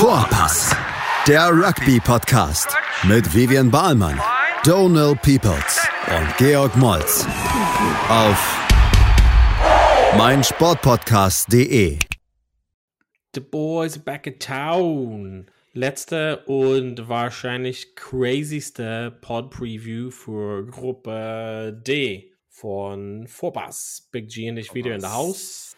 Vorpass, der Rugby-Podcast mit Vivian Bahlmann, Donal Peoples und Georg Moltz auf meinsportpodcast.de. The boys back in town. Letzte und wahrscheinlich crazyste Pod-Preview für Gruppe D von Vorpass. Big G und ich wieder in der Haus.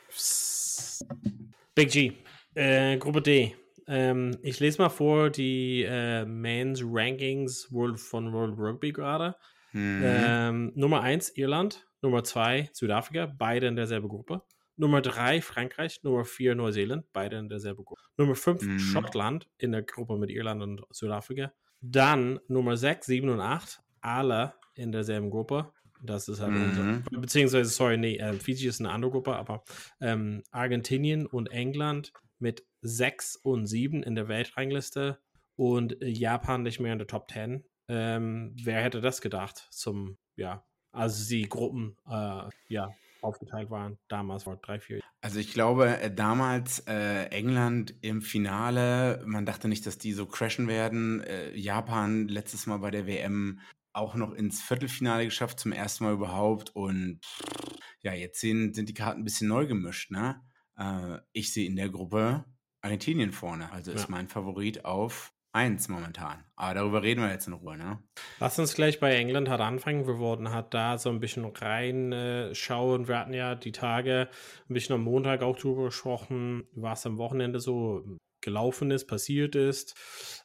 Big G, äh, Gruppe D. Ähm, ich lese mal vor die äh, Men's Rankings World von World Rugby gerade. Mhm. Ähm, Nummer 1 Irland, Nummer 2 Südafrika, beide in derselben Gruppe. Nummer 3 Frankreich, Nummer 4 Neuseeland, beide in derselben Gruppe. Nummer 5 Mhm. Schottland in der Gruppe mit Irland und Südafrika. Dann Nummer 6, 7 und 8, alle in derselben Gruppe. Das ist halt Mhm. unser, beziehungsweise, sorry, nee, äh, Fiji ist eine andere Gruppe, aber ähm, Argentinien und England mit 6 und 7 in der Weltrangliste und Japan nicht mehr in der Top 10. Ähm, wer hätte das gedacht zum, ja, als die Gruppen, äh, ja, aufgeteilt waren, damals vor drei, vier. Also ich glaube, äh, damals äh, England im Finale, man dachte nicht, dass die so crashen werden. Äh, Japan letztes Mal bei der WM auch noch ins Viertelfinale geschafft, zum ersten Mal überhaupt. Und ja, jetzt sind, sind die Karten ein bisschen neu gemischt. Ne? Äh, ich sehe in der Gruppe Argentinien vorne. Also ist Ja. mein Favorit auf 1 momentan. Aber darüber reden wir jetzt in Ruhe. Ne? Lass uns gleich bei England halt anfangen. Wir wurden halt da so ein bisschen reinschauen. Wir hatten ja die Tage ein bisschen am Montag auch drüber gesprochen, was am Wochenende so gelaufen ist, passiert ist.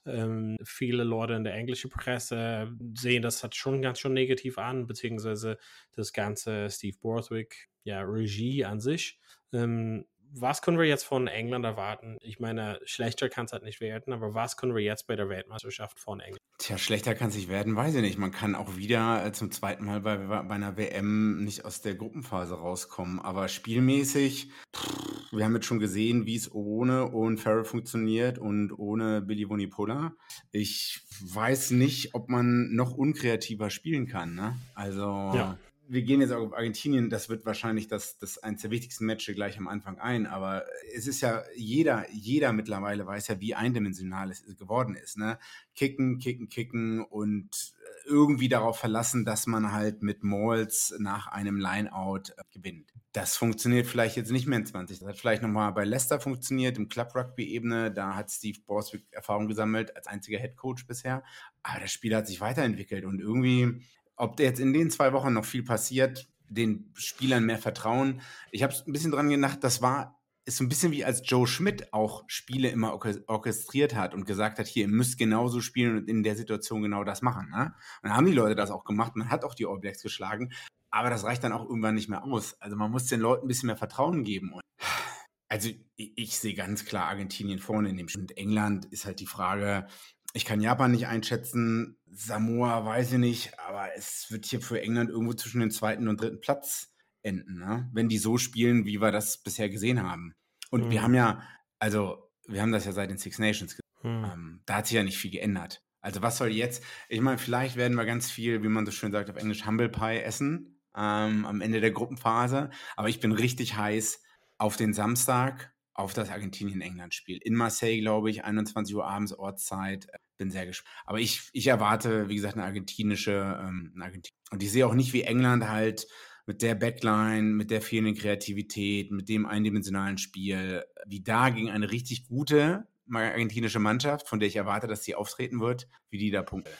Ähm, viele Leute in der englischen Presse sehen das halt schon ganz schön negativ an, beziehungsweise das ganze Steve Borthwick, ja, Regie an sich. Ähm, was können wir jetzt von England erwarten? Ich meine, schlechter kann es halt nicht werden, aber was können wir jetzt bei der Weltmeisterschaft von England? Tja, schlechter kann es nicht werden, weiß ich nicht. Man kann auch wieder äh, zum zweiten Mal bei, bei einer WM nicht aus der Gruppenphase rauskommen. Aber spielmäßig, pff, wir haben jetzt schon gesehen, wie es ohne Owen Farrell funktioniert und ohne Billy Vunipola. Ich weiß nicht, ob man noch unkreativer spielen kann. Ne? Also Ja. Wir gehen jetzt auch auf Argentinien, das wird wahrscheinlich das, das eines der wichtigsten Matches gleich am Anfang ein, aber es ist ja, jeder, jeder mittlerweile weiß ja, wie eindimensional es geworden ist, ne? Kicken, kicken, kicken und irgendwie darauf verlassen, dass man halt mit Malls nach einem Lineout äh, gewinnt. Das funktioniert vielleicht jetzt nicht mehr in 20. Das hat vielleicht nochmal bei Leicester funktioniert, im Club-Rugby-Ebene. Da hat Steve Borswick Erfahrung gesammelt als einziger Head Coach bisher. Aber das Spiel hat sich weiterentwickelt und irgendwie ob jetzt in den zwei Wochen noch viel passiert, den Spielern mehr vertrauen. Ich habe ein bisschen dran gedacht, das war, ist so ein bisschen wie als Joe Schmidt auch Spiele immer orches- orchestriert hat und gesagt hat, hier, ihr müsst genauso spielen und in der Situation genau das machen. Ne? Und dann haben die Leute das auch gemacht, man hat auch die All Blacks geschlagen, aber das reicht dann auch irgendwann nicht mehr aus. Also man muss den Leuten ein bisschen mehr Vertrauen geben. Und also ich, ich sehe ganz klar Argentinien vorne in dem Spiel. Und England ist halt die Frage, ich kann Japan nicht einschätzen, Samoa weiß ich nicht, aber es wird hier für England irgendwo zwischen dem zweiten und dritten Platz enden, ne? wenn die so spielen, wie wir das bisher gesehen haben. Und Mhm. wir haben ja, also wir haben das ja seit den Six Nations gesehen. Hm. Ähm, da hat sich ja nicht viel geändert. Also was soll jetzt, ich meine, vielleicht werden wir ganz viel, wie man so schön sagt auf Englisch, Humble Pie essen ähm, am Ende der Gruppenphase. Aber ich bin richtig heiß auf den Samstag, auf das Argentinien-England-Spiel. In Marseille, glaube ich, 21 Uhr abends Ortszeit. Bin sehr gespannt. Aber ich, ich erwarte, wie gesagt, eine argentinische, ähm, eine Argentin und ich sehe auch nicht, wie England halt mit der Backline, mit der fehlenden Kreativität, mit dem eindimensionalen Spiel, wie da gegen eine richtig gute argentinische Mannschaft, von der ich erwarte, dass sie auftreten wird, wie die da punkten.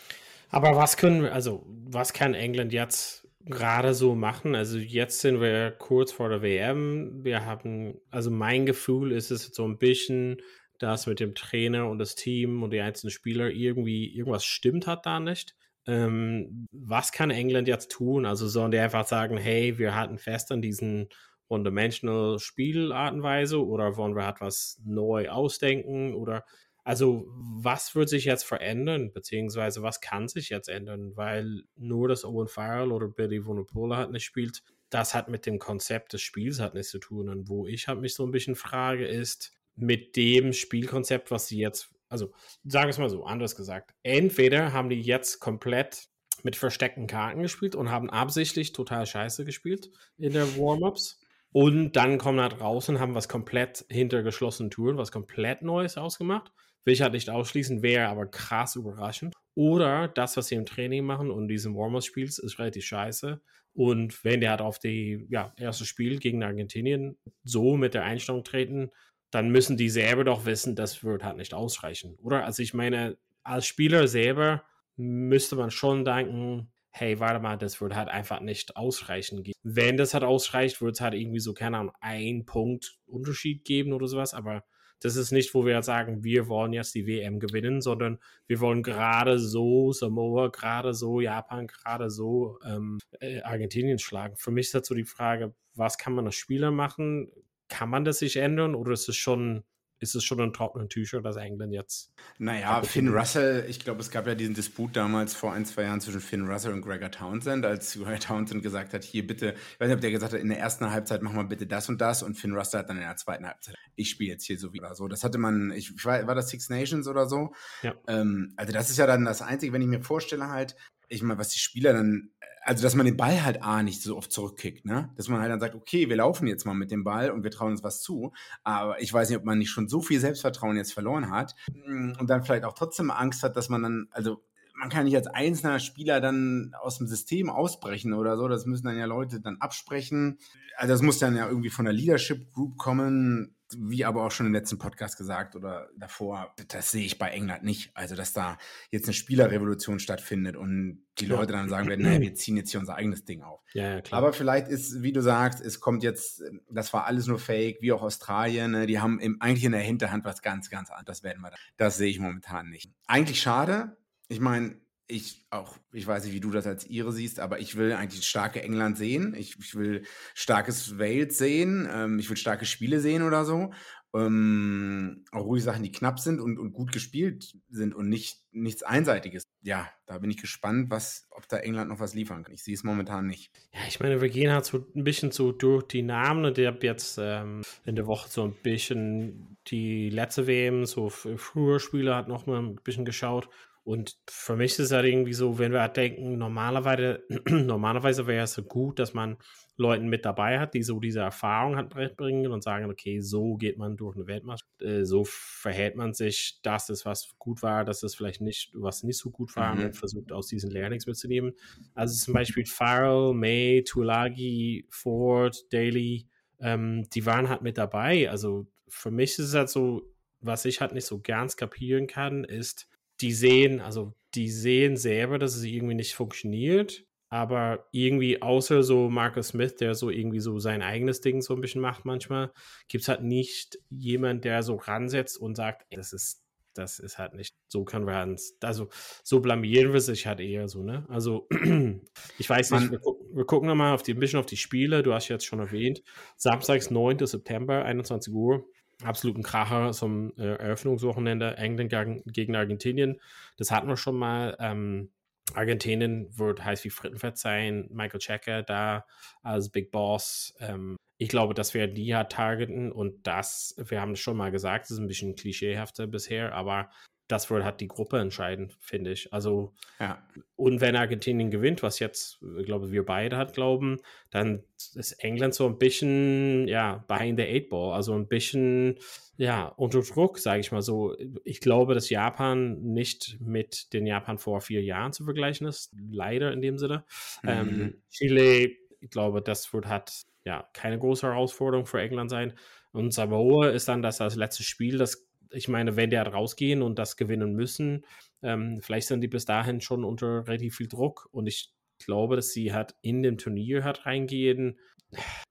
Aber was können wir, also was kann England jetzt gerade so machen? Also jetzt sind wir kurz vor der WM. Wir haben, also mein Gefühl ist es so ein bisschen, dass mit dem Trainer und das Team und die einzelnen Spieler irgendwie irgendwas stimmt hat da nicht. Ähm, was kann England jetzt tun? Also sollen die einfach sagen, hey, wir halten fest an diesen One-Dimensional Spielartenweise oder wollen wir halt was neu ausdenken oder also, was wird sich jetzt verändern, beziehungsweise was kann sich jetzt ändern? Weil nur, dass Owen Farrell oder Billy Vunipola halt nicht spielt, das hat mit dem Konzept des Spiels halt nichts zu tun. Und wo ich halt mich so ein bisschen frage, ist mit dem Spielkonzept, was sie jetzt, also sagen wir es mal so, anders gesagt, entweder haben die jetzt komplett mit versteckten Karten gespielt und haben absichtlich total scheiße gespielt in der Warm-Ups. Und dann kommen halt raus und haben was komplett hinter geschlossenen Touren, was komplett Neues ausgemacht. Will ich halt nicht ausschließen, wäre aber krass überraschend. Oder das, was sie im Training machen und diesem Warm-Up-Spiels, ist relativ scheiße. Und wenn der halt auf die ja, erste Spiel gegen Argentinien so mit der Einstellung treten, dann müssen die selber doch wissen, das wird halt nicht ausreichen, oder? Also ich meine, als Spieler selber müsste man schon denken, hey, warte mal, das wird halt einfach nicht ausreichen. Wenn das halt ausreicht, wird es halt irgendwie so, keine Ahnung, ein Punkt Unterschied geben oder sowas, aber das ist nicht, wo wir jetzt sagen, wir wollen jetzt die WM gewinnen, sondern wir wollen gerade so Samoa, gerade so Japan, gerade so ähm, äh, Argentinien schlagen. Für mich ist dazu die Frage, was kann man als Spieler machen? Kann man das sich ändern oder ist es schon ist es schon ein trockenen Tücher, dass England jetzt. Naja, Finn Russell, ich glaube, es gab ja diesen Disput damals vor ein, zwei Jahren zwischen Finn Russell und Gregor Townsend, als Gregor Townsend gesagt hat, hier bitte, ich weiß nicht, ob der gesagt hat, in der ersten Halbzeit machen wir bitte das und das und Finn Russell hat dann in der zweiten Halbzeit, ich spiele jetzt hier so wie oder so. Das hatte man, ich, war, war das Six Nations oder so? Ja. Ähm, also das ist ja dann das Einzige, wenn ich mir vorstelle halt, ich meine, was die Spieler dann also dass man den Ball halt A nicht so oft zurückkickt, ne? Dass man halt dann sagt, okay, wir laufen jetzt mal mit dem Ball und wir trauen uns was zu. Aber ich weiß nicht, ob man nicht schon so viel Selbstvertrauen jetzt verloren hat mm, und dann vielleicht auch trotzdem Angst hat, dass man dann, also man kann nicht als einzelner Spieler dann aus dem System ausbrechen oder so. Das müssen dann ja Leute dann absprechen. Also das muss dann ja irgendwie von der Leadership Group kommen wie aber auch schon im letzten Podcast gesagt oder davor, das sehe ich bei England nicht. Also, dass da jetzt eine Spielerrevolution stattfindet und die Leute dann sagen werden, naja, wir ziehen jetzt hier unser eigenes Ding auf. Ja, ja, klar. Aber vielleicht ist, wie du sagst, es kommt jetzt, das war alles nur Fake, wie auch Australien, ne? die haben im, eigentlich in der Hinterhand was ganz, ganz anderes. Das werden wir da. Das sehe ich momentan nicht. Eigentlich schade. Ich meine, ich auch, ich weiß nicht, wie du das als Ihre siehst, aber ich will eigentlich starke England sehen. Ich, ich will starkes Wales sehen. Ähm, ich will starke Spiele sehen oder so. Ähm, auch ruhig Sachen, die knapp sind und, und gut gespielt sind und nicht nichts Einseitiges. Ja, da bin ich gespannt, was, ob da England noch was liefern kann. Ich sehe es momentan nicht. Ja, ich meine, wir gehen halt so ein bisschen so durch die Namen und ich habe jetzt ähm, in der Woche so ein bisschen die letzte WM, so früher Spiele hat noch mal ein bisschen geschaut und für mich ist es halt irgendwie so, wenn wir halt denken, normalerweise, normalerweise wäre es so gut, dass man Leuten mit dabei hat, die so diese Erfahrung hat bringen und sagen, okay, so geht man durch eine Weltmeisterschaft, äh, so verhält man sich, das ist, was gut war, das ist vielleicht nicht, was nicht so gut war mhm. und versucht aus diesen Learnings mitzunehmen. Also zum Beispiel Farrell, May, Tulagi, Ford, Daly, ähm, die waren halt mit dabei. Also für mich ist es halt so, was ich halt nicht so ganz kapieren kann, ist, die sehen, also die sehen selber, dass es irgendwie nicht funktioniert, aber irgendwie außer so Marcus Smith, der so irgendwie so sein eigenes Ding so ein bisschen macht manchmal, gibt es halt nicht jemand, der so ransetzt und sagt, das ist das ist halt nicht, so können wir halt, also so blamieren wir sich halt eher so, ne? Also, ich weiß nicht, wir, gu wir gucken nochmal auf die, ein bisschen auf die Spiele, du hast jetzt schon erwähnt, samstags, 9. September, 21 Uhr, absoluten Kracher zum äh, Eröffnungswochenende England gegen Argentinien. Das hatten wir schon mal. Ähm, Argentinien wird heiß wie Frittenfett sein. Michael Checker da als Big Boss. Ähm, ich glaube, das werden die ja targeten und das, wir haben es schon mal gesagt, ist ein bisschen klischeehafter bisher, aber das wird halt die Gruppe entscheiden, finde ich. Also, ja. und wenn Argentinien gewinnt, was jetzt, ich glaube, wir beide halt glauben, dann ist England so ein bisschen, ja, behind the eight ball, also ein bisschen, ja, unter Druck, sage ich mal so. Ich glaube, dass Japan nicht mit den Japan vor vier Jahren zu vergleichen ist, leider in dem Sinne. Mhm. Ähm, Chile, ich glaube, das wird halt, ja, keine große Herausforderung für England sein. Und Samoa ist dann das als letztes Spiel, das ich meine, wenn die halt rausgehen und das gewinnen müssen, ähm, vielleicht sind die bis dahin schon unter relativ viel Druck und ich glaube, dass sie halt in dem Turnier halt reingehen.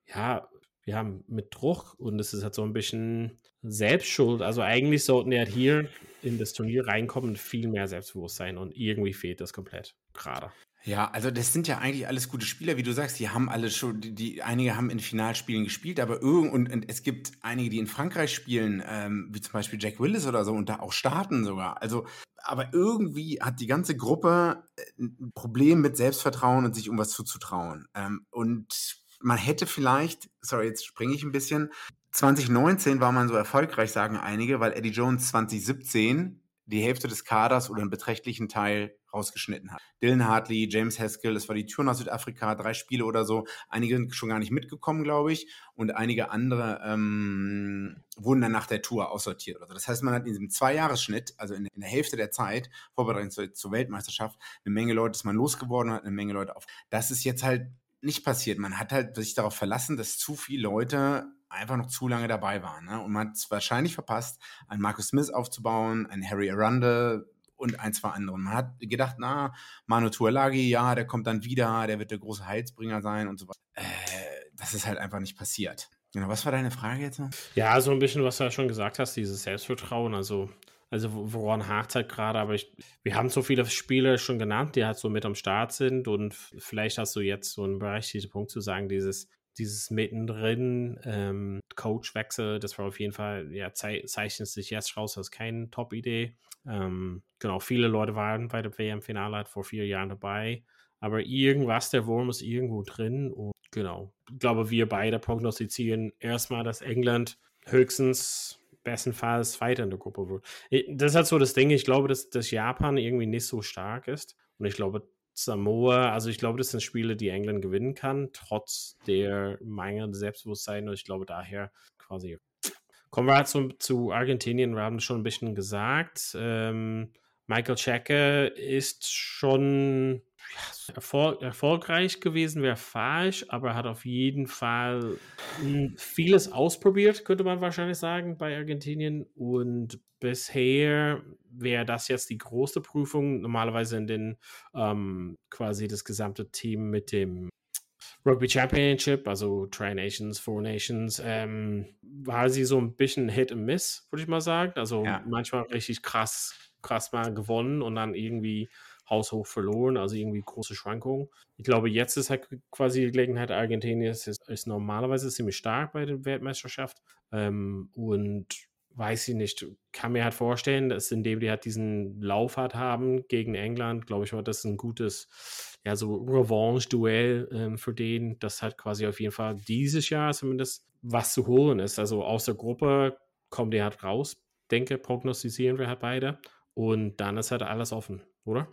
Ja, wir haben mit Druck und es ist halt so ein bisschen Selbstschuld. Also eigentlich sollten die halt hier in das Turnier reinkommen viel mehr Selbstbewusstsein und irgendwie fehlt das komplett gerade. Ja, also das sind ja eigentlich alles gute Spieler, wie du sagst. Die haben alle schon, die, die einige haben in Finalspielen gespielt, aber irgend und, und, es gibt einige, die in Frankreich spielen, ähm, wie zum Beispiel Jack Willis oder so und da auch starten sogar. Also, aber irgendwie hat die ganze Gruppe äh, ein Problem mit Selbstvertrauen und sich um was zuzutrauen. Ähm, und man hätte vielleicht, sorry, jetzt springe ich ein bisschen. 2019 war man so erfolgreich, sagen einige, weil Eddie Jones 2017 die Hälfte des Kaders oder einen beträchtlichen Teil rausgeschnitten hat. Dylan Hartley, James Haskell, das war die Tour nach Südafrika, drei Spiele oder so. Einige sind schon gar nicht mitgekommen, glaube ich. Und einige andere ähm, wurden dann nach der Tour aussortiert. Also das heißt, man hat in diesem Zweijahresschnitt, also in, in der Hälfte der Zeit, Vorbereitung zur, zur Weltmeisterschaft, eine Menge Leute ist man losgeworden hat eine Menge Leute auf. Das ist jetzt halt nicht passiert. Man hat halt sich darauf verlassen, dass zu viele Leute einfach noch zu lange dabei waren. Ne? Und man hat es wahrscheinlich verpasst, einen Marcus Smith aufzubauen, einen Harry Arundel und ein, zwei andere. Man hat gedacht, na, Manu Tuolagi, ja, der kommt dann wieder, der wird der große Heilsbringer sein und so weiter. Äh, das ist halt einfach nicht passiert. Genau, was war deine Frage jetzt? Ja, so ein bisschen, was du ja schon gesagt hast, dieses Selbstvertrauen. Also, also woran hakt halt gerade, aber ich, wir haben so viele Spiele schon genannt, die halt so mit am Start sind und vielleicht hast du jetzt so einen berechtigten Punkt zu sagen, dieses dieses mittendrin ähm, Coachwechsel, das war auf jeden Fall, ja, ze zeichnet sich jetzt raus als keine Top-Idee. Ähm, genau, viele Leute waren bei der WM-Finale halt vor vier Jahren dabei, aber irgendwas, der Wurm ist irgendwo drin und genau, ich glaube, wir beide prognostizieren erstmal, dass England höchstens bestenfalls weiter in der Gruppe wird. Das ist halt so das Ding, ich glaube, dass, dass Japan irgendwie nicht so stark ist und ich glaube, Samoa, also ich glaube, das sind Spiele, die England gewinnen kann, trotz der mangelnden Selbstbewusstsein. Und ich glaube daher quasi. Kommen wir halt zu, zu Argentinien. Wir haben schon ein bisschen gesagt. Ähm, Michael Checker ist schon Erfolg, erfolgreich gewesen wäre falsch, aber er hat auf jeden Fall hm, vieles ausprobiert, könnte man wahrscheinlich sagen, bei Argentinien. Und bisher wäre das jetzt die große Prüfung. Normalerweise in den ähm, quasi das gesamte Team mit dem Rugby Championship, also Tri Nations, Four Nations, ähm, war sie so ein bisschen Hit and Miss, würde ich mal sagen. Also ja. manchmal richtig krass, krass mal gewonnen und dann irgendwie haushoch verloren, also irgendwie große Schwankungen. Ich glaube, jetzt ist halt quasi die Gelegenheit, Argentinien ist, ist normalerweise ziemlich stark bei der Weltmeisterschaft ähm, und weiß ich nicht, kann mir halt vorstellen, dass indem die halt diesen Lauf hat haben gegen England, glaube ich mal, das ist ein gutes, ja, so Revanche-Duell ähm, für den, das hat quasi auf jeden Fall dieses Jahr zumindest was zu holen ist. Also aus der Gruppe kommt der halt raus, denke, prognostizieren wir halt beide und dann ist halt alles offen, oder?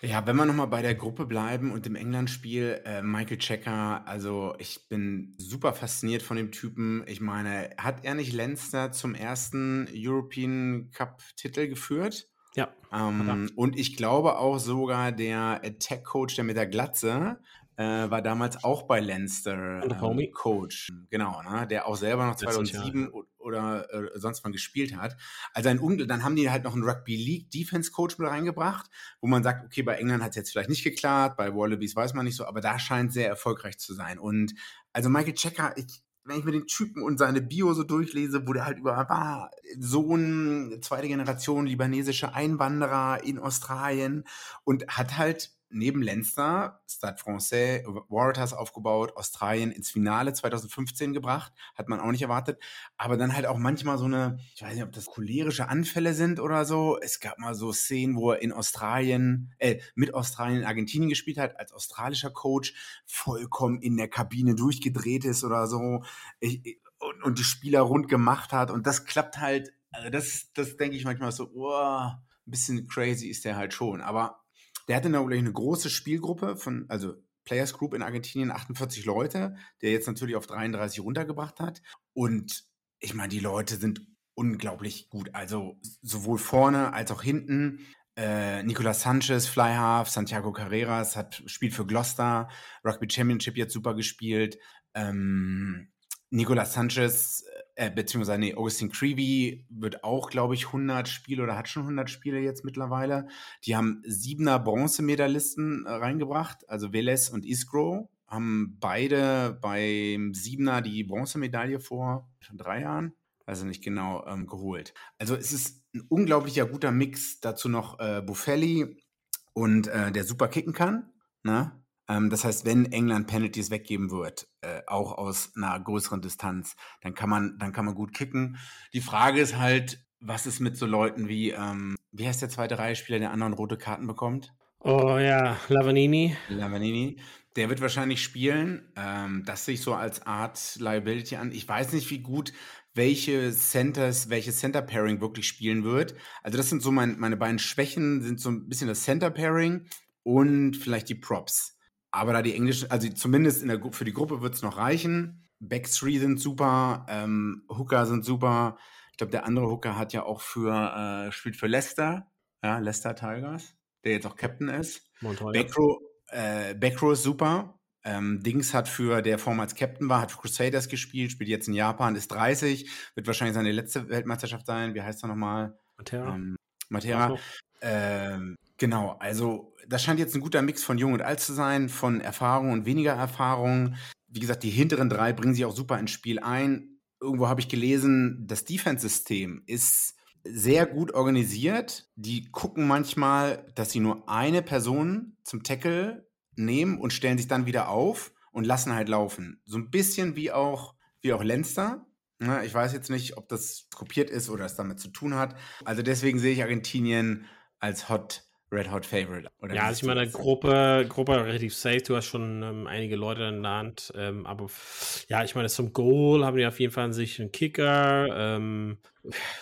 Ja, wenn wir nochmal bei der Gruppe bleiben und im England-Spiel, äh, Michael Checker, also ich bin super fasziniert von dem Typen. Ich meine, hat er nicht Leinster zum ersten European Cup-Titel geführt? Ja. Ähm, und ich glaube auch sogar der Attack-Coach, der mit der Glatze, äh, war damals auch bei Leinster ähm, Coach. Genau, ne? der auch selber noch 2007 oder äh, sonst wann gespielt hat. Also ein Unglück, dann haben die halt noch einen Rugby League Defense Coach mit reingebracht, wo man sagt, okay, bei England hat es jetzt vielleicht nicht geklappt, bei Wallabies weiß man nicht so, aber da scheint sehr erfolgreich zu sein. Und also Michael Checker, ich, wenn ich mir den Typen und seine Bio so durchlese, wo der halt über war, Sohn, zweite Generation libanesische Einwanderer in Australien und hat halt neben Leinster Stade Francais Waratahs aufgebaut, Australien ins Finale 2015 gebracht, hat man auch nicht erwartet, aber dann halt auch manchmal so eine, ich weiß nicht, ob das cholerische Anfälle sind oder so. Es gab mal so Szenen, wo er in Australien, äh, mit Australien in Argentinien gespielt hat, als australischer Coach, vollkommen in der Kabine durchgedreht ist oder so ich, und, und die Spieler rund gemacht hat. Und das klappt halt, also das, das denke ich manchmal so, oh, ein bisschen crazy ist der halt schon, aber der hatte natürlich eine große Spielgruppe von, also Players Group in Argentinien, 48 Leute, der jetzt natürlich auf 33 runtergebracht hat. Und ich meine, die Leute sind unglaublich gut. Also sowohl vorne als auch hinten. Äh, Nicolas Sanchez, Fly Half, Santiago Carreras hat spielt für Gloucester, Rugby Championship jetzt super gespielt. Ähm, Nicolas Sanchez äh, beziehungsweise nee, Augustin Creevy wird auch, glaube ich, 100 Spiele oder hat schon 100 Spiele jetzt mittlerweile. Die haben siebener Bronzemedalisten äh, reingebracht, also Velez und Isgro haben beide beim Siebener die Bronzemedaille vor schon drei Jahren, also nicht genau, ähm, geholt. Also es ist ein unglaublicher guter Mix. Dazu noch äh, Buffelli und äh, der super kicken kann. Ne? Ähm, das heißt, wenn England Penalties weggeben wird, äh, auch aus einer größeren Distanz, dann kann man, dann kann man gut kicken. Die Frage ist halt, was ist mit so Leuten wie, ähm, wie heißt der zweite Reihe-Spieler, der anderen rote Karten bekommt? Oh ja, Lavanini. Lavanini. Der wird wahrscheinlich spielen. Ähm, das sehe ich so als Art Liability an. Ich weiß nicht, wie gut welche Centers, welche Center Pairing wirklich spielen wird. Also das sind so mein, meine beiden Schwächen, sind so ein bisschen das Center Pairing und vielleicht die Props. Aber da die englischen, also zumindest in der, für die Gruppe wird es noch reichen. Back 3 sind super, ähm, Hooker sind super. Ich glaube, der andere Hooker hat ja auch für, äh, spielt für Leicester, ja, Leicester Tigers, der jetzt auch Captain ist. Backrow, äh, Backrow ist super. Ähm, Dings hat für, der vormals Captain war, hat für Crusaders gespielt, spielt jetzt in Japan, ist 30, wird wahrscheinlich seine letzte Weltmeisterschaft sein. Wie heißt er nochmal? Matera. Ähm, Matera. Ähm, genau, also das scheint jetzt ein guter Mix von Jung und Alt zu sein, von Erfahrung und weniger Erfahrung. Wie gesagt, die hinteren drei bringen sich auch super ins Spiel ein. Irgendwo habe ich gelesen, das Defense-System ist sehr gut organisiert. Die gucken manchmal, dass sie nur eine Person zum Tackle nehmen und stellen sich dann wieder auf und lassen halt laufen. So ein bisschen wie auch, wie auch Lenster. Ich weiß jetzt nicht, ob das kopiert ist oder es damit zu tun hat. Also deswegen sehe ich Argentinien als Hot Red Hot Favorite. Oder ja, also ich meine, Gruppe, Gruppe relativ safe. Du hast schon ähm, einige Leute in der Hand. Ähm, aber ja, ich meine, zum Goal haben die auf jeden Fall an sich einen Kicker. Ähm,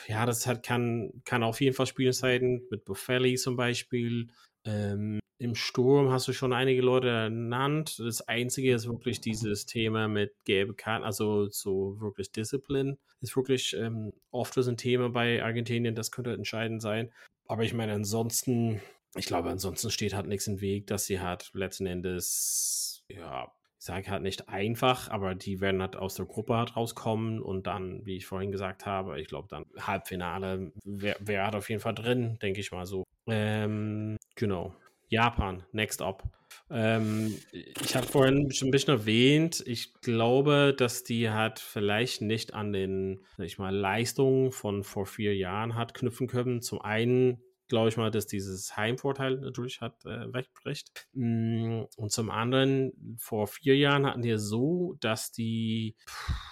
ja, das hat, kann, kann auf jeden Fall Spiele sein, mit Buffelli zum Beispiel. Ähm, Im Sturm hast du schon einige Leute ernannt. Das Einzige ist wirklich dieses Thema mit gelbe Karten, also so wirklich Disziplin, ist wirklich ähm, oft so ein Thema bei Argentinien. Das könnte entscheidend sein. Aber ich meine, ansonsten ich glaube, ansonsten steht halt nichts im Weg, dass sie halt letzten Endes, ja, ich sage halt nicht einfach, aber die werden halt aus der Gruppe halt rauskommen und dann, wie ich vorhin gesagt habe, ich glaube dann Halbfinale wäre wär halt auf jeden Fall drin, denke ich mal so. Ähm, genau. Japan, next up. Ähm, ich hatte vorhin schon ein bisschen erwähnt, ich glaube, dass die halt vielleicht nicht an den, sag ich mal, Leistungen von vor vier Jahren hat knüpfen können. Zum einen glaube ich mal, dass dieses Heimvorteil natürlich hat äh, wegbricht. Mm, und zum anderen, vor vier Jahren hatten die so, dass die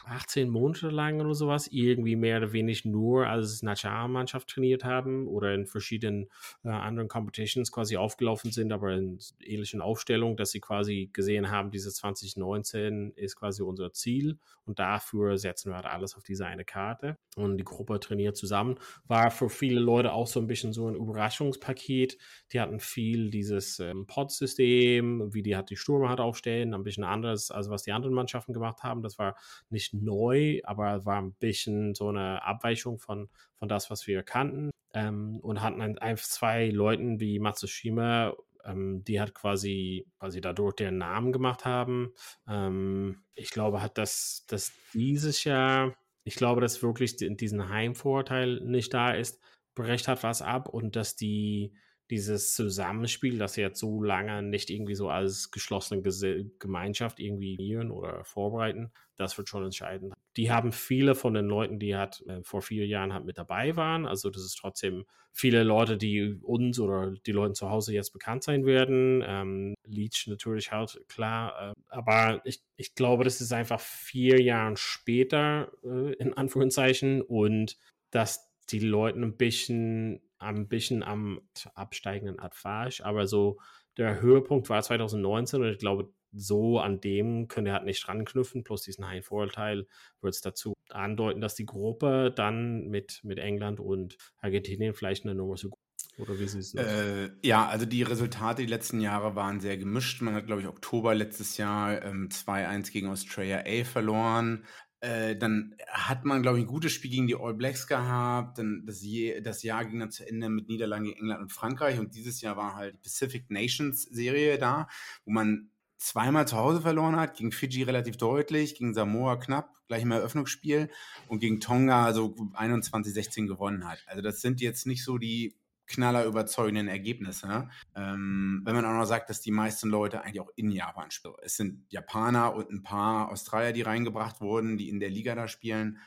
18 Monate lang oder sowas irgendwie mehr oder weniger nur als Nationalmannschaft trainiert haben oder in verschiedenen äh, anderen Competitions quasi aufgelaufen sind, aber in ähnlichen Aufstellungen, dass sie quasi gesehen haben, dieses 2019 ist quasi unser Ziel und dafür setzen wir halt alles auf diese eine Karte und die Gruppe trainiert zusammen. War für viele Leute auch so ein bisschen so ein Überraschungspaket. Die hatten viel dieses ähm, Pod-System, wie die hat die Stürmer hat aufstellen, ein bisschen anders, als was die anderen Mannschaften gemacht haben. Das war nicht neu, aber war ein bisschen so eine Abweichung von, von das, was wir kannten. Ähm, und hatten ein, ein, zwei Leuten wie Matsushima ähm, die hat quasi, quasi dadurch den Namen gemacht haben. Ähm, ich glaube, hat das, dass dieses Jahr, ich glaube, dass wirklich diesen Heimvorteil nicht da ist, brecht hat was ab und dass die dieses Zusammenspiel, das sie jetzt so lange nicht irgendwie so als geschlossene Gese Gemeinschaft irgendwie ihren oder vorbereiten, das wird schon entscheidend. Die haben viele von den Leuten, die halt äh, vor vier Jahren halt mit dabei waren. Also das ist trotzdem viele Leute, die uns oder die Leute zu Hause jetzt bekannt sein werden. Ähm, Leach natürlich halt klar. Äh, aber ich, ich glaube, das ist einfach vier Jahre später, äh, in Anführungszeichen, und dass die Leute ein bisschen, ein bisschen am absteigenden falsch, aber so der Höhepunkt war 2019 und ich glaube, so an dem können er halt nicht ranknüpfen, plus diesen Heimvorteil wird es dazu andeuten, dass die Gruppe dann mit, mit England und Argentinien vielleicht eine Nummer so gut oder wie siehst du? Äh, ja, also die Resultate die letzten Jahre waren sehr gemischt. Man hat, glaube ich, Oktober letztes Jahr ähm, 2-1 gegen Australia A verloren. Äh, dann hat man, glaube ich, ein gutes Spiel gegen die All Blacks gehabt. Dann das, Je das Jahr ging dann zu Ende mit Niederlagen gegen England und Frankreich. Und dieses Jahr war halt Pacific Nations Serie da, wo man zweimal zu Hause verloren hat, gegen Fiji relativ deutlich, gegen Samoa knapp, gleich im Eröffnungsspiel und gegen Tonga so 21-16 gewonnen hat. Also das sind jetzt nicht so die knaller überzeugenden Ergebnisse. Ähm, wenn man auch noch sagt, dass die meisten Leute eigentlich auch in Japan spielen. Es sind Japaner und ein paar Australier, die reingebracht wurden, die in der Liga da spielen.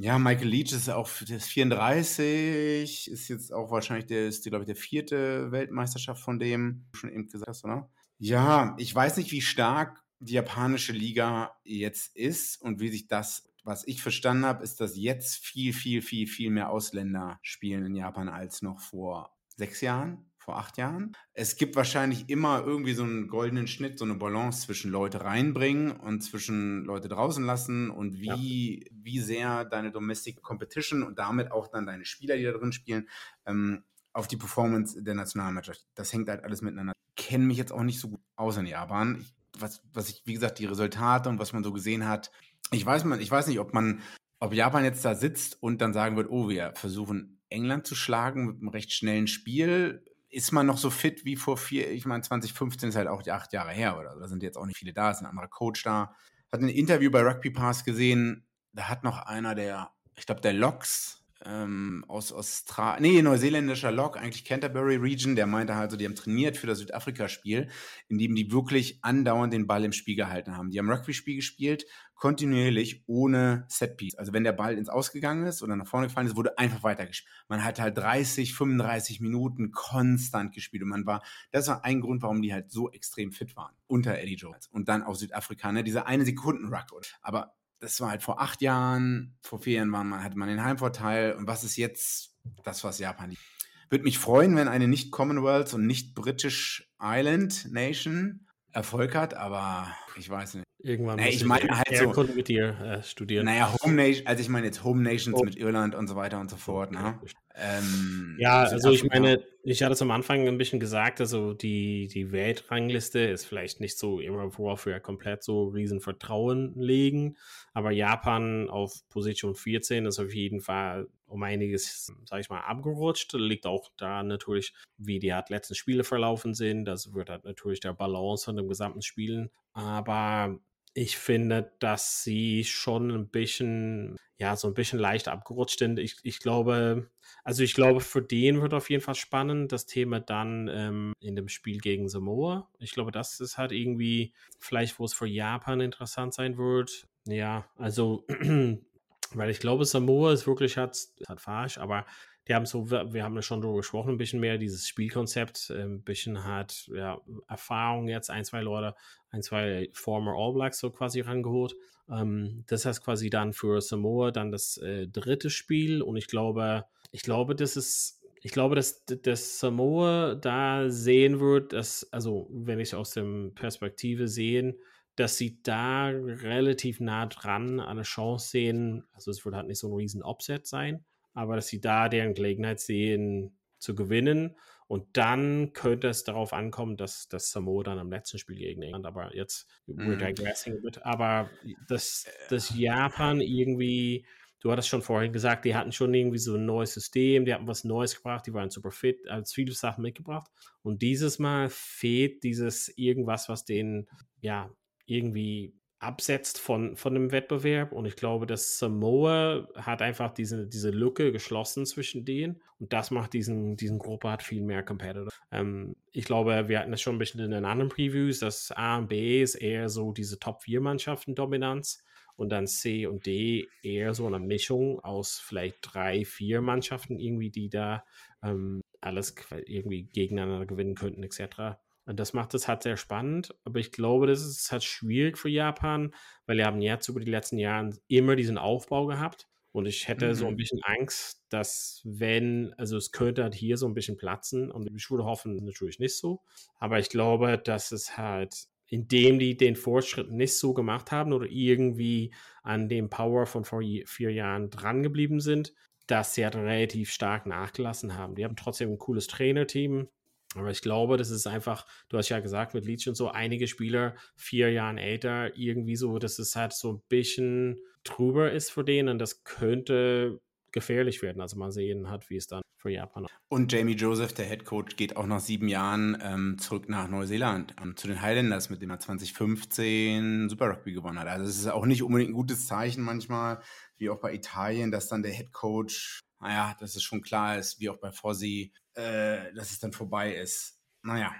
Ja, Michael Leach ist auch ist 34, ist jetzt auch wahrscheinlich der, ist, glaube ich, der vierte Weltmeisterschaft von dem, schon eben gesagt hast, oder? Ja, ich weiß nicht, wie stark die japanische Liga jetzt ist und wie sich das was ich verstanden habe, ist, dass jetzt viel, viel, viel, viel mehr Ausländer spielen in Japan als noch vor sechs Jahren, vor acht Jahren. Es gibt wahrscheinlich immer irgendwie so einen goldenen Schnitt, so eine Balance zwischen Leute reinbringen und zwischen Leute draußen lassen und wie, ja. wie sehr deine Domestic Competition und damit auch dann deine Spieler, die da drin spielen, ähm, auf die Performance der Nationalmannschaft. Das hängt halt alles miteinander. Ich kenne mich jetzt auch nicht so gut aus in Japan. Ich, was, was ich, wie gesagt, die Resultate und was man so gesehen hat. Ich weiß, man, ich weiß nicht, ob man, ob Japan jetzt da sitzt und dann sagen wird, oh, wir versuchen England zu schlagen mit einem recht schnellen Spiel. Ist man noch so fit wie vor vier, ich meine, 2015 ist halt auch die acht Jahre her oder Da sind jetzt auch nicht viele da, ist ein anderer Coach da. Hat ein Interview bei Rugby Pass gesehen, da hat noch einer der, ich glaube, der Locks, ähm, aus Australien, nee, neuseeländischer Lok, eigentlich Canterbury Region, der meinte halt so, die haben trainiert für das Südafrika-Spiel, in dem die wirklich andauernd den Ball im Spiel gehalten haben. Die haben Rugby-Spiel gespielt, kontinuierlich, ohne Setpiece. Also wenn der Ball ins Ausgegangen ist oder nach vorne gefallen ist, wurde einfach weitergespielt. Man hat halt 30, 35 Minuten konstant gespielt und man war, das war ein Grund, warum die halt so extrem fit waren, unter Eddie Jones. Und dann auch Südafrika, ne, diese eine Sekunden Ruck. Aber das war halt vor acht Jahren, vor vier Jahren man, hatte man den Heimvorteil. Und was ist jetzt das, was Japan liegt? Würde mich freuen, wenn eine nicht Commonwealth und nicht British Island Nation Erfolg hat, aber ich weiß nicht. Irgendwann naja, ich meine halt so, mit dir äh, studieren. Naja, Home Nation, also ich meine jetzt Home Nations oh. mit Irland und so weiter und so fort. Ne? Ähm, ja, also ich meine, ich hatte es am Anfang ein bisschen gesagt, also die, die Weltrangliste ist vielleicht nicht so immer, worauf wir komplett so riesen Vertrauen legen, aber Japan auf Position 14 ist auf jeden Fall um einiges, sag ich mal, abgerutscht. Liegt auch da natürlich, wie die halt letzten Spiele verlaufen sind. Das wird halt natürlich der Balance von dem gesamten Spielen. Aber ich finde, dass sie schon ein bisschen, ja, so ein bisschen leicht abgerutscht sind. Ich, ich glaube, also ich glaube, für den wird auf jeden Fall spannend, das Thema dann ähm, in dem Spiel gegen Samoa. Ich glaube, das ist halt irgendwie vielleicht, wo es für Japan interessant sein wird. Ja, also, weil ich glaube, Samoa ist wirklich hat, hat falsch, aber die haben so, wir haben schon darüber gesprochen, ein bisschen mehr dieses Spielkonzept, ein bisschen hat ja, Erfahrung jetzt, ein, zwei Leute, ein, zwei former All Blacks so quasi rangeholt. Ähm, das heißt quasi dann für Samoa dann das äh, dritte Spiel und ich glaube, ich glaube, das ist ich glaube, dass, dass Samoa da sehen wird, dass, also wenn ich aus der Perspektive sehen, dass sie da relativ nah dran eine Chance sehen. Also es wird halt nicht so ein riesen Offset sein, aber dass sie da deren Gelegenheit sehen zu gewinnen. Und dann könnte es darauf ankommen, dass das Samoa dann am letzten Spiel gegen England, aber jetzt, we're mhm. digressing a bit, aber dass, dass Japan irgendwie, du hattest schon vorhin gesagt, die hatten schon irgendwie so ein neues System, die hatten was Neues gebracht, die waren super fit, als viele Sachen mitgebracht. Und dieses Mal fehlt dieses irgendwas, was den, ja, irgendwie absetzt von, von dem Wettbewerb. Und ich glaube, dass Samoa hat einfach diese, diese Lücke geschlossen zwischen denen. Und das macht diesen, diesen Gruppe hat viel mehr Competitor. Ähm, ich glaube, wir hatten das schon ein bisschen in den anderen Previews, dass A und B ist eher so diese Top-4-Mannschaften Dominanz. Und dann C und D eher so eine Mischung aus vielleicht drei, vier Mannschaften irgendwie, die da ähm, alles irgendwie gegeneinander gewinnen könnten, etc. Und das macht es halt sehr spannend. Aber ich glaube, das ist halt schwierig für Japan, weil wir haben jetzt über die letzten Jahre immer diesen Aufbau gehabt. Und ich hätte mhm. so ein mhm. bisschen Angst, dass wenn, also es könnte halt hier so ein bisschen platzen. Und ich würde hoffen, natürlich nicht so. Aber ich glaube, dass es halt, indem die den Fortschritt nicht so gemacht haben oder irgendwie an dem Power von vor vier Jahren dran geblieben sind, dass sie halt relativ stark nachgelassen haben. Die haben trotzdem ein cooles Trainerteam. Aber ich glaube, das ist einfach, du hast ja gesagt, mit Leach und so, einige Spieler vier Jahren älter, irgendwie so, dass es halt so ein bisschen drüber ist für den und das könnte gefährlich werden. Also mal sehen hat, wie es dann für Japan Und Jamie Joseph, der Head Coach, geht auch nach sieben Jahren ähm, zurück nach Neuseeland, ähm, zu den Highlanders, mit dem er 2015 Super Rugby gewonnen hat. Also es ist auch nicht unbedingt ein gutes Zeichen manchmal, wie auch bei Italien, dass dann der Head Coach naja, dass es schon klar ist, wie auch bei Fossi, äh, dass es dann vorbei ist. Naja,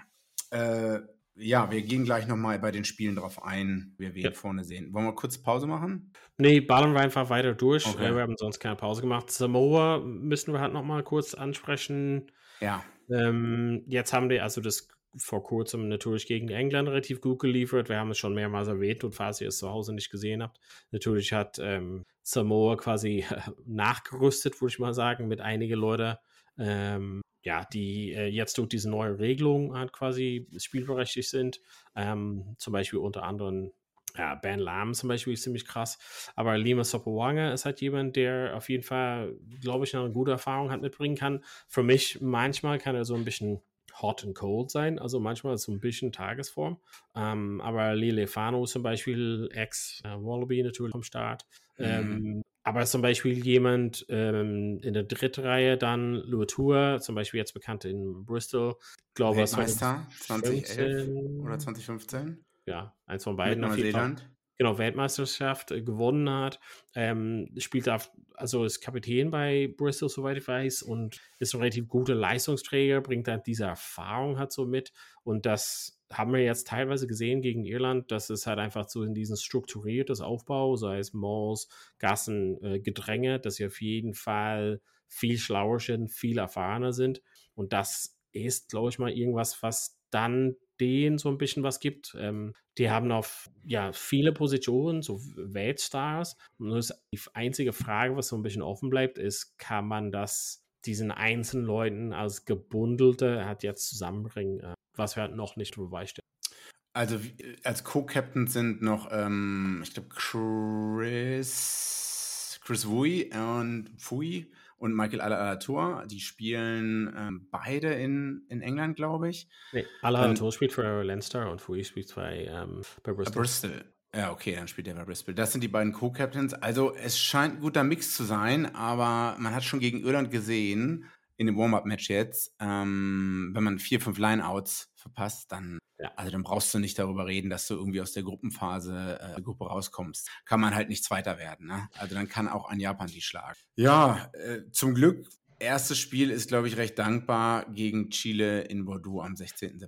äh, ja, wir gehen gleich nochmal bei den Spielen drauf ein, wie wir ja. vorne sehen. Wollen wir kurz Pause machen? Nee, ballern wir einfach weiter durch. Okay. Wir haben sonst keine Pause gemacht. Samoa müssen wir halt nochmal kurz ansprechen. Ja. Ähm, jetzt haben wir also das vor kurzem natürlich gegen England relativ gut geliefert. Wir haben es schon mehrmals erwähnt und falls ihr es zu Hause nicht gesehen habt, natürlich hat ähm, Samoa quasi nachgerüstet, würde ich mal sagen, mit einigen Leuten. Ähm, ja, die äh, jetzt durch diese neue Regelung halt quasi spielberechtigt sind. Ähm, zum Beispiel unter anderem ja, Ben Lam zum Beispiel ist ziemlich krass. Aber Lima Sopowanga ist halt jemand, der auf jeden Fall, glaube ich, eine gute Erfahrung hat mitbringen kann. Für mich manchmal kann er so ein bisschen hot and cold sein, also manchmal so ein bisschen Tagesform. Ähm, aber Lele Fano zum Beispiel, ex-Wallaby natürlich vom Start. Mhm. Ähm, aber zum Beispiel jemand ähm, in der dritten Reihe dann Luatua, zum Beispiel jetzt bekannt in Bristol, glaube ich. 2011 oder 2015? Ja, eins von beiden. Mit Neuseeland. Genau, Weltmeisterschaft äh, gewonnen hat. Ähm, spielt auf, also ist Kapitän bei Bristol, soweit ich weiß, und ist ein relativ guter Leistungsträger, bringt dann diese Erfahrung halt so mit. Und das haben wir jetzt teilweise gesehen gegen Irland, dass es halt einfach so in diesen strukturiertes Aufbau, sei es Malls, Gassen, äh, Gedränge, dass sie auf jeden Fall viel schlauer sind, viel erfahrener sind. Und das ist, glaube ich mal, irgendwas, was dann denen so ein bisschen was gibt. Ähm, die haben auf ja, viele Positionen, so Weltstars. Das die einzige Frage, was so ein bisschen offen bleibt, ist, kann man das diesen einzelnen Leuten als gebundelte hat jetzt zusammenbringen? Äh, was wir halt noch nicht beweist. Also als Co-Captain sind noch, ähm, ich glaube, Chris, Chris Wui und Fui und Michael Alatour. Die spielen ähm, beide in, in England, glaube ich. Nee, Alatour spielt für Leinster und Fui spielt bei, ähm, bei Bristol. Bristol. Ja, okay, dann spielt er bei Bristol. Das sind die beiden Co-Captains. Also es scheint ein guter Mix zu sein, aber man hat schon gegen Irland gesehen, in dem Warm-Up-Match jetzt, ähm, wenn man vier, fünf Lineouts verpasst, dann, ja. also dann brauchst du nicht darüber reden, dass du irgendwie aus der Gruppenphase äh, Gruppe rauskommst. Kann man halt nicht Zweiter werden. Ne? Also dann kann auch ein Japan die schlagen. Ja, äh, zum Glück, erstes Spiel ist, glaube ich, recht dankbar gegen Chile in Bordeaux am 16.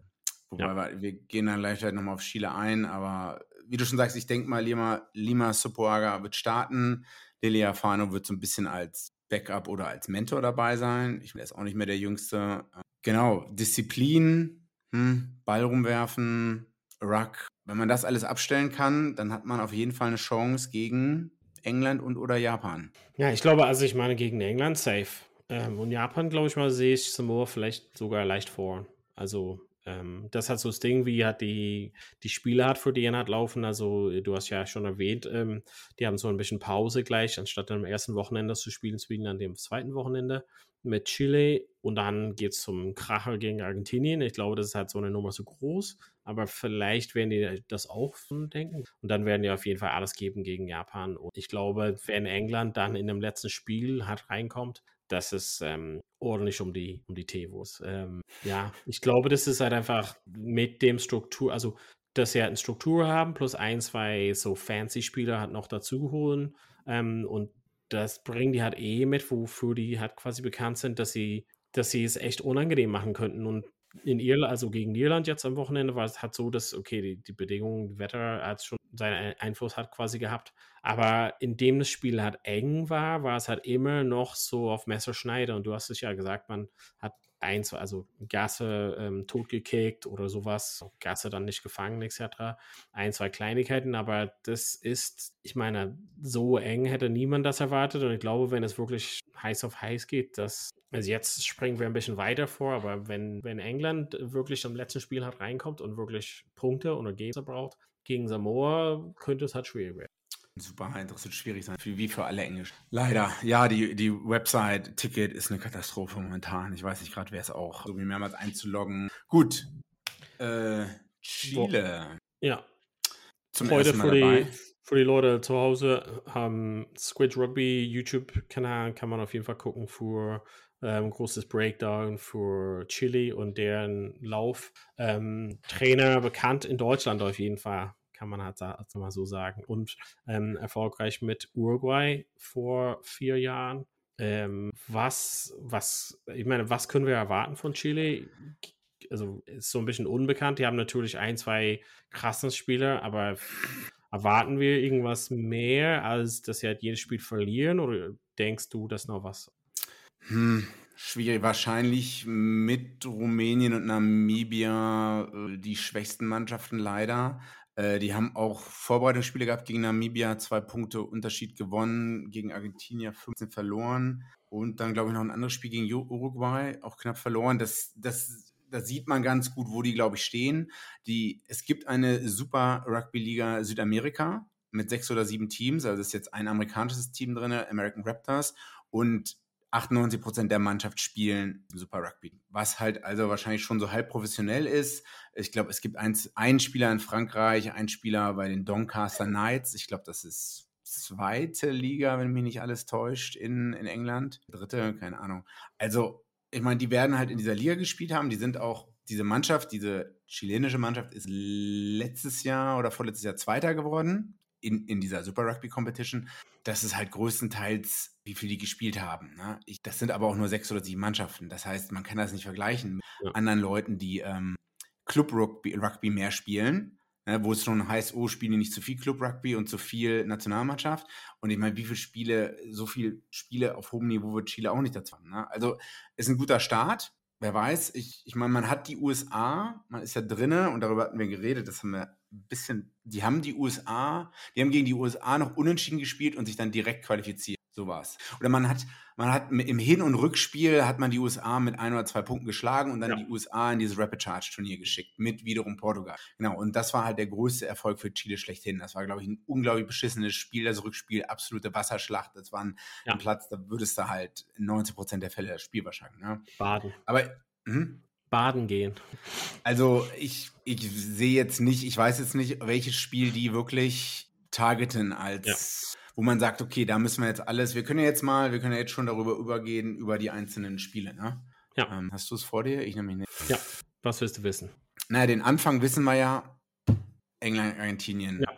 Wobei ja. wir, wir, gehen dann gleich nochmal auf Chile ein, aber wie du schon sagst, ich denke mal, Lima, Lima Sopoaga wird starten. Lilia Fano wird so ein bisschen als Backup oder als Mentor dabei sein. Ich bin jetzt auch nicht mehr der Jüngste. Genau, Disziplin, hm, Ball rumwerfen, Ruck. Wenn man das alles abstellen kann, dann hat man auf jeden Fall eine Chance gegen England und oder Japan. Ja, ich glaube, also ich meine gegen England safe. Ähm, und Japan, glaube ich mal, sehe ich Samoa vielleicht sogar leicht vor. Also ähm, das hat so das Ding, wie hat die, die Spiele hat für die laufen. Also, du hast ja schon erwähnt, ähm, die haben so ein bisschen Pause gleich, anstatt am ersten Wochenende zu spielen, spielen an dem zweiten Wochenende mit Chile und dann geht es zum Kracher gegen Argentinien. Ich glaube, das ist halt so eine Nummer so groß, aber vielleicht werden die das auch denken. Und dann werden die auf jeden Fall alles geben gegen Japan. Und ich glaube, wenn England dann in dem letzten Spiel halt reinkommt, dass es ähm, ordentlich um die, um die Tevos. Ähm, ja, ich glaube, das ist halt einfach mit dem Struktur, also dass sie halt eine Struktur haben, plus ein, zwei so fancy Spieler halt noch dazu holen. Ähm, und das bringen die halt eh mit, wofür die halt quasi bekannt sind, dass sie, dass sie es echt unangenehm machen könnten. Und in Irland, also gegen Irland jetzt am Wochenende, war es halt so, dass, okay, die, die Bedingungen, Wetter hat schon seinen Einfluss hat quasi gehabt. Aber indem das Spiel halt eng war, war es halt immer noch so auf Messerschneide. Und du hast es ja gesagt, man hat eins, also Gasse ähm, totgekickt oder sowas, Gasse dann nicht gefangen, etc. Ein, zwei Kleinigkeiten, aber das ist, ich meine, so eng hätte niemand das erwartet und ich glaube, wenn es wirklich heiß auf heiß geht, dass, also jetzt springen wir ein bisschen weiter vor, aber wenn, wenn England wirklich am letzten Spiel halt reinkommt und wirklich Punkte und Ergebnisse braucht, gegen Samoa könnte es halt schwierig werden. Super, das wird schwierig sein, wie für alle Englisch. Leider, ja, die, die Website-Ticket ist eine Katastrophe momentan. Ich weiß nicht gerade, wer es auch, so wie mehrmals einzuloggen. Gut, äh, Chile. Ja. Zum Heute für die, für die Leute zu Hause haben Squid Rugby YouTube-Kanal, kann man auf jeden Fall gucken für ähm, großes Breakdown für Chile und deren Lauf. Ähm, Trainer bekannt in Deutschland auf jeden Fall kann man halt also mal so sagen. Und ähm, erfolgreich mit Uruguay vor vier Jahren. Ähm, was, was, ich meine, was können wir erwarten von Chile? Also ist so ein bisschen unbekannt. Die haben natürlich ein, zwei krassen Spieler, aber erwarten wir irgendwas mehr, als dass sie halt jedes Spiel verlieren? Oder denkst du, dass noch was? Hm, Schwierig, wahrscheinlich mit Rumänien und Namibia äh, die schwächsten Mannschaften leider. Äh, die haben auch Vorbereitungsspiele gehabt gegen Namibia, zwei Punkte Unterschied gewonnen, gegen Argentinien 15 verloren und dann, glaube ich, noch ein anderes Spiel gegen Uruguay, auch knapp verloren. Das, das, da sieht man ganz gut, wo die, glaube ich, stehen. Die, es gibt eine Super Rugby-Liga Südamerika mit sechs oder sieben Teams, also ist jetzt ein amerikanisches Team drin, American Raptors, und 98 Prozent der Mannschaft spielen Super Rugby, was halt also wahrscheinlich schon so halb professionell ist. Ich glaube, es gibt einen Spieler in Frankreich, einen Spieler bei den Doncaster Knights. Ich glaube, das ist zweite Liga, wenn mich nicht alles täuscht, in, in England. Dritte, keine Ahnung. Also, ich meine, die werden halt in dieser Liga gespielt haben. Die sind auch, diese Mannschaft, diese chilenische Mannschaft ist letztes Jahr oder vorletztes Jahr Zweiter geworden in, in dieser Super Rugby Competition. Das ist halt größtenteils, wie viel die gespielt haben. Ne? Ich, das sind aber auch nur sechs oder sieben Mannschaften. Das heißt, man kann das nicht vergleichen mit ja. anderen Leuten, die ähm, Club Rugby, Rugby mehr spielen. Ne, wo es schon heißt, oh, spielen die nicht zu viel Club Rugby und zu viel Nationalmannschaft. Und ich meine, wie viele Spiele, so viele Spiele auf hohem Niveau wird Chile auch nicht dazu haben. Ne? Also ist ein guter Start. Wer weiß, ich, ich meine, man hat die USA, man ist ja drinne und darüber hatten wir geredet, das haben wir bisschen, die haben die USA, die haben gegen die USA noch unentschieden gespielt und sich dann direkt qualifiziert. So war's. Oder man hat, man hat im Hin- und Rückspiel hat man die USA mit ein oder zwei Punkten geschlagen und dann ja. die USA in dieses Rapid Charge Turnier geschickt mit wiederum Portugal. Genau. Und das war halt der größte Erfolg für Chile schlechthin. Das war, glaube ich, ein unglaublich beschissenes Spiel, das Rückspiel, absolute Wasserschlacht. Das war ein, ja. Platz, da würdest du halt 90 Prozent der Fälle das Spiel wahrscheinlich. Ne? Baden. Aber, hm? Baden gehen. Also ich, ich sehe jetzt nicht, ich weiß jetzt nicht, welches Spiel die wirklich targeten als ja wo man sagt, okay, da müssen wir jetzt alles, wir können ja jetzt mal, wir können ja jetzt schon darüber übergehen, über die einzelnen Spiele, ne? Ja. Ähm, hast du es vor dir? Ich nämlich nicht. Ja, was willst du wissen? Naja, den Anfang wissen wir ja. England, Argentinien. Ja.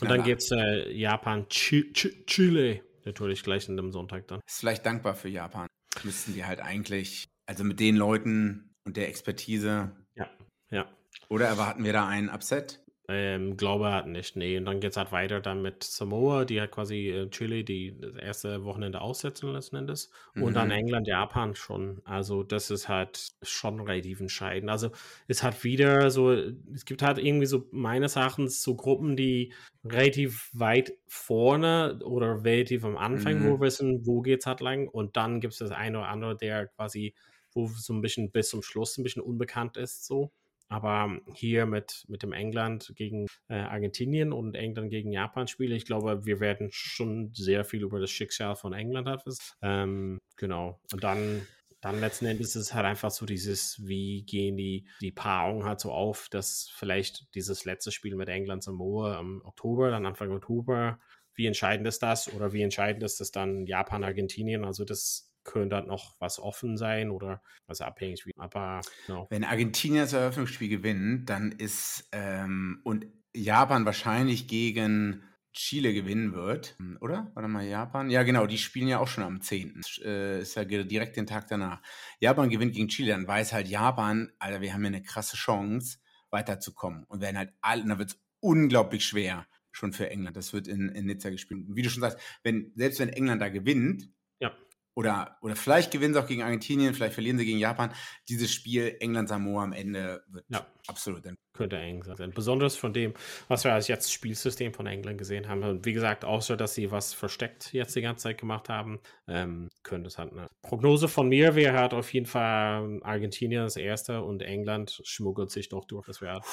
Und dann geht es äh, Japan, Ch Ch Chile. Natürlich gleich an dem Sonntag dann. Ist vielleicht dankbar für Japan. Müssten die halt eigentlich, also mit den Leuten und der Expertise. Ja, ja. Oder erwarten wir da einen Upset? Ähm, glaube halt nicht, nee. Und dann geht es halt weiter dann mit Samoa, die halt quasi äh, Chile die das erste Wochenende aussetzen letzten Endes. Mhm. Und dann mhm. England, Japan schon. Also das ist halt schon relativ entscheidend. Also es hat wieder so, es gibt halt irgendwie so meines Erachtens so Gruppen, die relativ weit vorne oder relativ am Anfang, mhm. wir wissen, wo geht es halt lang. Und dann gibt es das eine oder andere, der quasi, wo so ein bisschen bis zum Schluss ein bisschen unbekannt ist, so. Aber hier mit, mit dem England gegen äh, Argentinien und England gegen Japan spiele, ich glaube, wir werden schon sehr viel über das Schicksal von England haben. Ähm, genau. Und dann, dann letzten Endes ist es halt einfach so dieses, wie gehen die, die Paarungen halt so auf, dass vielleicht dieses letzte Spiel mit England Samoa im Oktober, dann Anfang Oktober, wie entscheidend ist das oder wie entscheidend ist das dann Japan, Argentinien? Also das könnte halt noch was offen sein oder was abhängig wie. Aber no. wenn Argentinien das Eröffnungsspiel gewinnt, dann ist ähm, und Japan wahrscheinlich gegen Chile gewinnen wird, oder? Warte mal, Japan? Ja, genau, die spielen ja auch schon am 10. Äh, ist ja direkt den Tag danach. Japan gewinnt gegen Chile, dann weiß halt Japan, Alter, wir haben ja eine krasse Chance, weiterzukommen. Und werden halt alle, dann wird es unglaublich schwer, schon für England. Das wird in, in Nizza gespielt. Wie du schon sagst, wenn, selbst wenn England da gewinnt, oder, oder vielleicht gewinnen sie auch gegen Argentinien, vielleicht verlieren sie gegen Japan. Dieses Spiel England-Samoa am Ende wird ja. absolut. Könnte eng sein. Besonders von dem, was wir als jetzt Spielsystem von England gesehen haben. Und wie gesagt, außer dass sie was versteckt jetzt die ganze Zeit gemacht haben, ähm, könnte es halt eine Prognose von mir wäre halt auf jeden Fall Argentinien das erste und England schmuggelt sich doch durch. Das wäre halt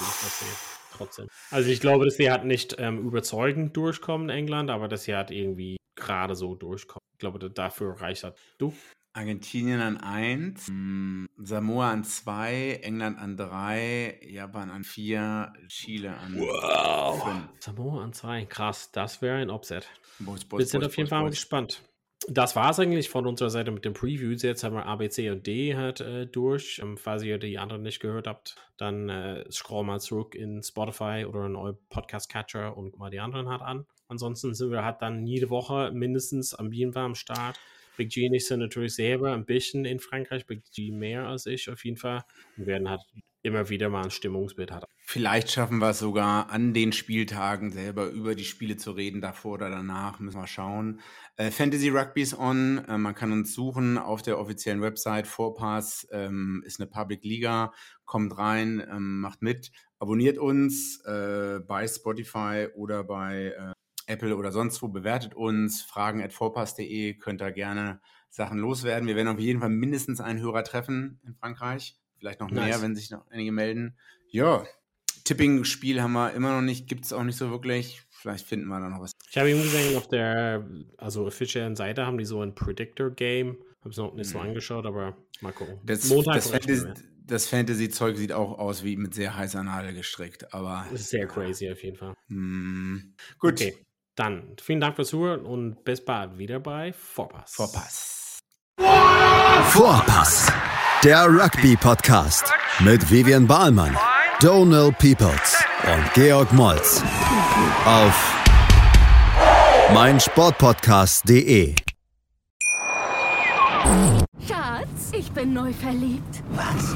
trotzdem. Also ich glaube, dass sie halt nicht ähm, überzeugend durchkommen, England, aber dass sie halt irgendwie gerade so durchkommen. Ich glaube, dafür reicht das. Du? Argentinien an 1, mm, Samoa an 2, England an 3, Japan an 4, Chile an 5. Wow. Samoa an 2, krass, das wäre ein Upset. Boys, Boys, wir sind Boys, auf jeden Fall gespannt. Das war es eigentlich von unserer Seite mit den Previews. Jetzt haben wir A, B, C und D halt äh, durch. Ähm, falls ihr die anderen nicht gehört habt, dann äh, scroll mal zurück in Spotify oder in euer Podcast-Catcher und guck mal die anderen halt an. Ansonsten sind wir halt dann jede Woche mindestens am Bienenbar am Start. Big G und ich sind natürlich selber ein bisschen in Frankreich, Big G mehr als ich auf jeden Fall. Und werden halt immer wieder mal ein Stimmungsbild hat. Vielleicht schaffen wir es sogar an den Spieltagen selber über die Spiele zu reden, davor oder danach, müssen wir schauen. Äh, Fantasy Rugby ist on, äh, man kann uns suchen auf der offiziellen Website. Vorpass ähm, ist eine Public Liga, kommt rein, ähm, macht mit. abonniert uns äh, bei Spotify oder bei äh, Apple oder sonst wo, bewertet uns, fragen at vorpass.de, könnt ihr gerne Sachen loswerden. Wir werden auf jeden Fall mindestens einen Hörer treffen in Frankreich. Vielleicht noch mehr, nice. wenn sich noch einige melden. Ja, Tipping-Spiel haben wir immer noch nicht, gibt es auch nicht so wirklich. Vielleicht finden wir da noch was. Ich habe eben gesehen, auf der also offiziellen Seite haben die so ein Predictor-Game. Habe es noch nicht so mhm. angeschaut, aber mal gucken. Das, Montag das, Fantasy, das Fantasy-Zeug sieht auch aus wie mit sehr heißer Nadel gestrickt, aber. Das ist sehr crazy auf jeden Fall. Mm, gut. Okay, dann vielen Dank fürs Zuhören und bis bald wieder bei Vorpass. Vorpass. Vorpass. Der Rugby-Podcast mit Vivian Bahlmann, Donal Peoples und Georg Moltz auf meinsportpodcast.de. Schatz, ich bin neu verliebt. Was?